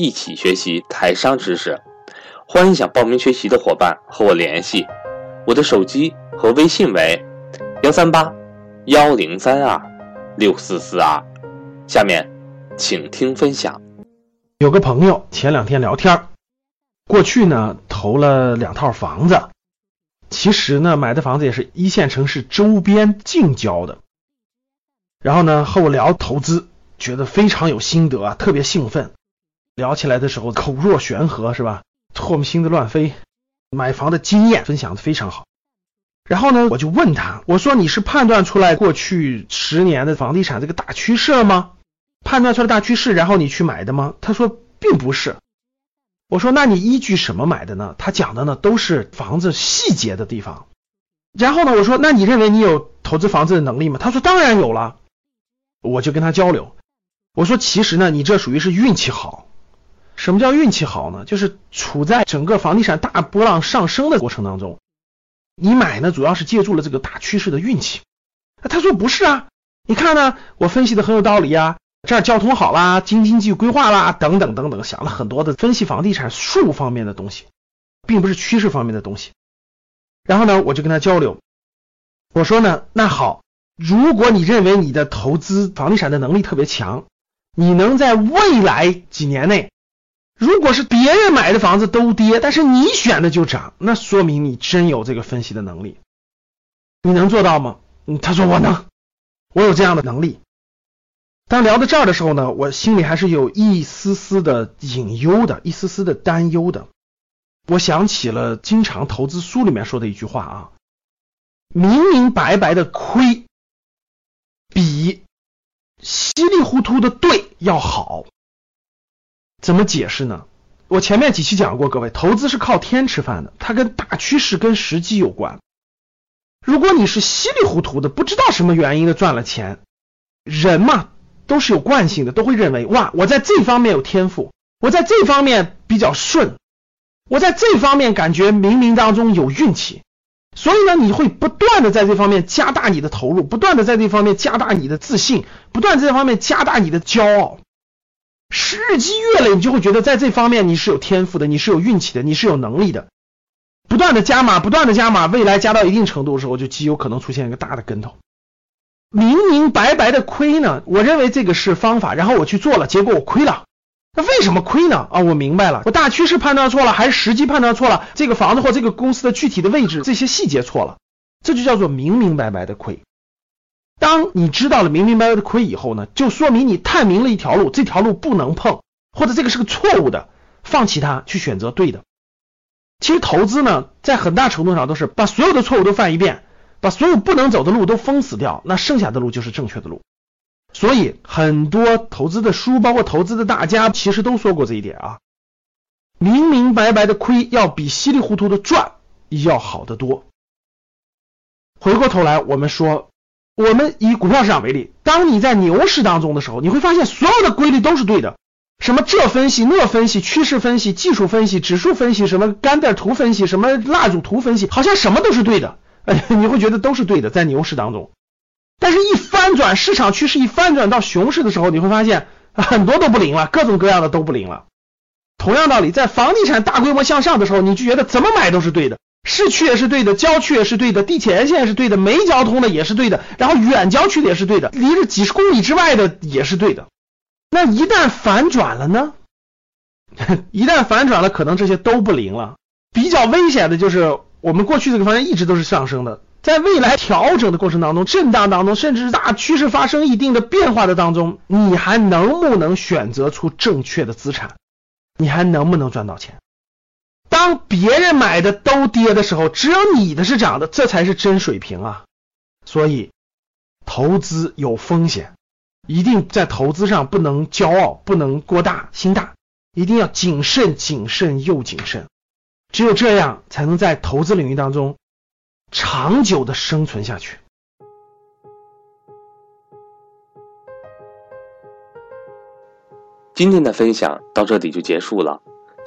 一起学习台商知识，欢迎想报名学习的伙伴和我联系，我的手机和微信为幺三八幺零三二六四四二。下面请听分享。有个朋友前两天聊天，过去呢投了两套房子，其实呢买的房子也是一线城市周边近郊的，然后呢和我聊投资，觉得非常有心得啊，特别兴奋。聊起来的时候口若悬河是吧？唾沫星子乱飞，买房的经验分享的非常好。然后呢，我就问他，我说你是判断出来过去十年的房地产这个大趋势了吗？判断出来大趋势，然后你去买的吗？他说并不是。我说那你依据什么买的呢？他讲的呢都是房子细节的地方。然后呢，我说那你认为你有投资房子的能力吗？他说当然有了。我就跟他交流，我说其实呢，你这属于是运气好。什么叫运气好呢？就是处在整个房地产大波浪上升的过程当中，你买呢主要是借助了这个大趋势的运气。他说不是啊，你看呢，我分析的很有道理啊，这儿交通好啦，京津冀规划啦，等等等等，想了很多的分析房地产术方面的东西，并不是趋势方面的东西。然后呢，我就跟他交流，我说呢，那好，如果你认为你的投资房地产的能力特别强，你能在未来几年内。如果是别人买的房子都跌，但是你选的就涨，那说明你真有这个分析的能力。你能做到吗？他说我能，我有这样的能力。当聊到这儿的时候呢，我心里还是有一丝丝的隐忧的，一丝丝的担忧的。我想起了经常投资书里面说的一句话啊，明明白白的亏，比稀里糊涂的对要好。怎么解释呢？我前面几期讲过，各位，投资是靠天吃饭的，它跟大趋势、跟时机有关。如果你是稀里糊涂的，不知道什么原因的赚了钱，人嘛都是有惯性的，都会认为哇，我在这方面有天赋，我在这方面比较顺，我在这方面感觉冥冥当中有运气，所以呢，你会不断的在这方面加大你的投入，不断的在这方面加大你的自信，不断在这方面加大你的骄傲。日积月累，你就会觉得在这方面你是有天赋的，你是有运气的，你是有能力的。不断的加码，不断的加码，未来加到一定程度的时候，就极有可能出现一个大的跟头。明明白白的亏呢，我认为这个是方法，然后我去做了，结果我亏了。那为什么亏呢？啊，我明白了，我大趋势判断错了，还是时机判断错了？这个房子或这个公司的具体的位置，这些细节错了，这就叫做明明白白的亏。当你知道了明明白白的亏以后呢，就说明你探明了一条路，这条路不能碰，或者这个是个错误的，放弃它，去选择对的。其实投资呢，在很大程度上都是把所有的错误都犯一遍，把所有不能走的路都封死掉，那剩下的路就是正确的路。所以很多投资的书，包括投资的大家，其实都说过这一点啊，明明白白的亏要比稀里糊涂的赚要好得多。回过头来，我们说。我们以股票市场为例，当你在牛市当中的时候，你会发现所有的规律都是对的。什么这分析、那分析、趋势分析、技术分析、指数分析，什么干点图分析、什么蜡烛图分析，好像什么都是对的。哎，你会觉得都是对的，在牛市当中。但是，一翻转市场趋势，一翻转到熊市的时候，你会发现很多都不灵了，各种各样的都不灵了。同样道理，在房地产大规模向上的时候，你就觉得怎么买都是对的。市区也是对的，郊区也是对的，地铁沿线是对的，没交通的也是对的，然后远郊区的也是对的，离着几十公里之外的也是对的。那一旦反转了呢？一旦反转了，可能这些都不灵了。比较危险的就是我们过去这个方向一直都是上升的，在未来调整的过程当中、震荡当中，甚至是大趋势发生一定的变化的当中，你还能不能选择出正确的资产？你还能不能赚到钱？当别人买的都跌的时候，只有你的是涨的，这才是真水平啊！所以投资有风险，一定在投资上不能骄傲，不能过大心大，一定要谨慎、谨慎又谨慎。只有这样，才能在投资领域当中长久的生存下去。今天的分享到这里就结束了，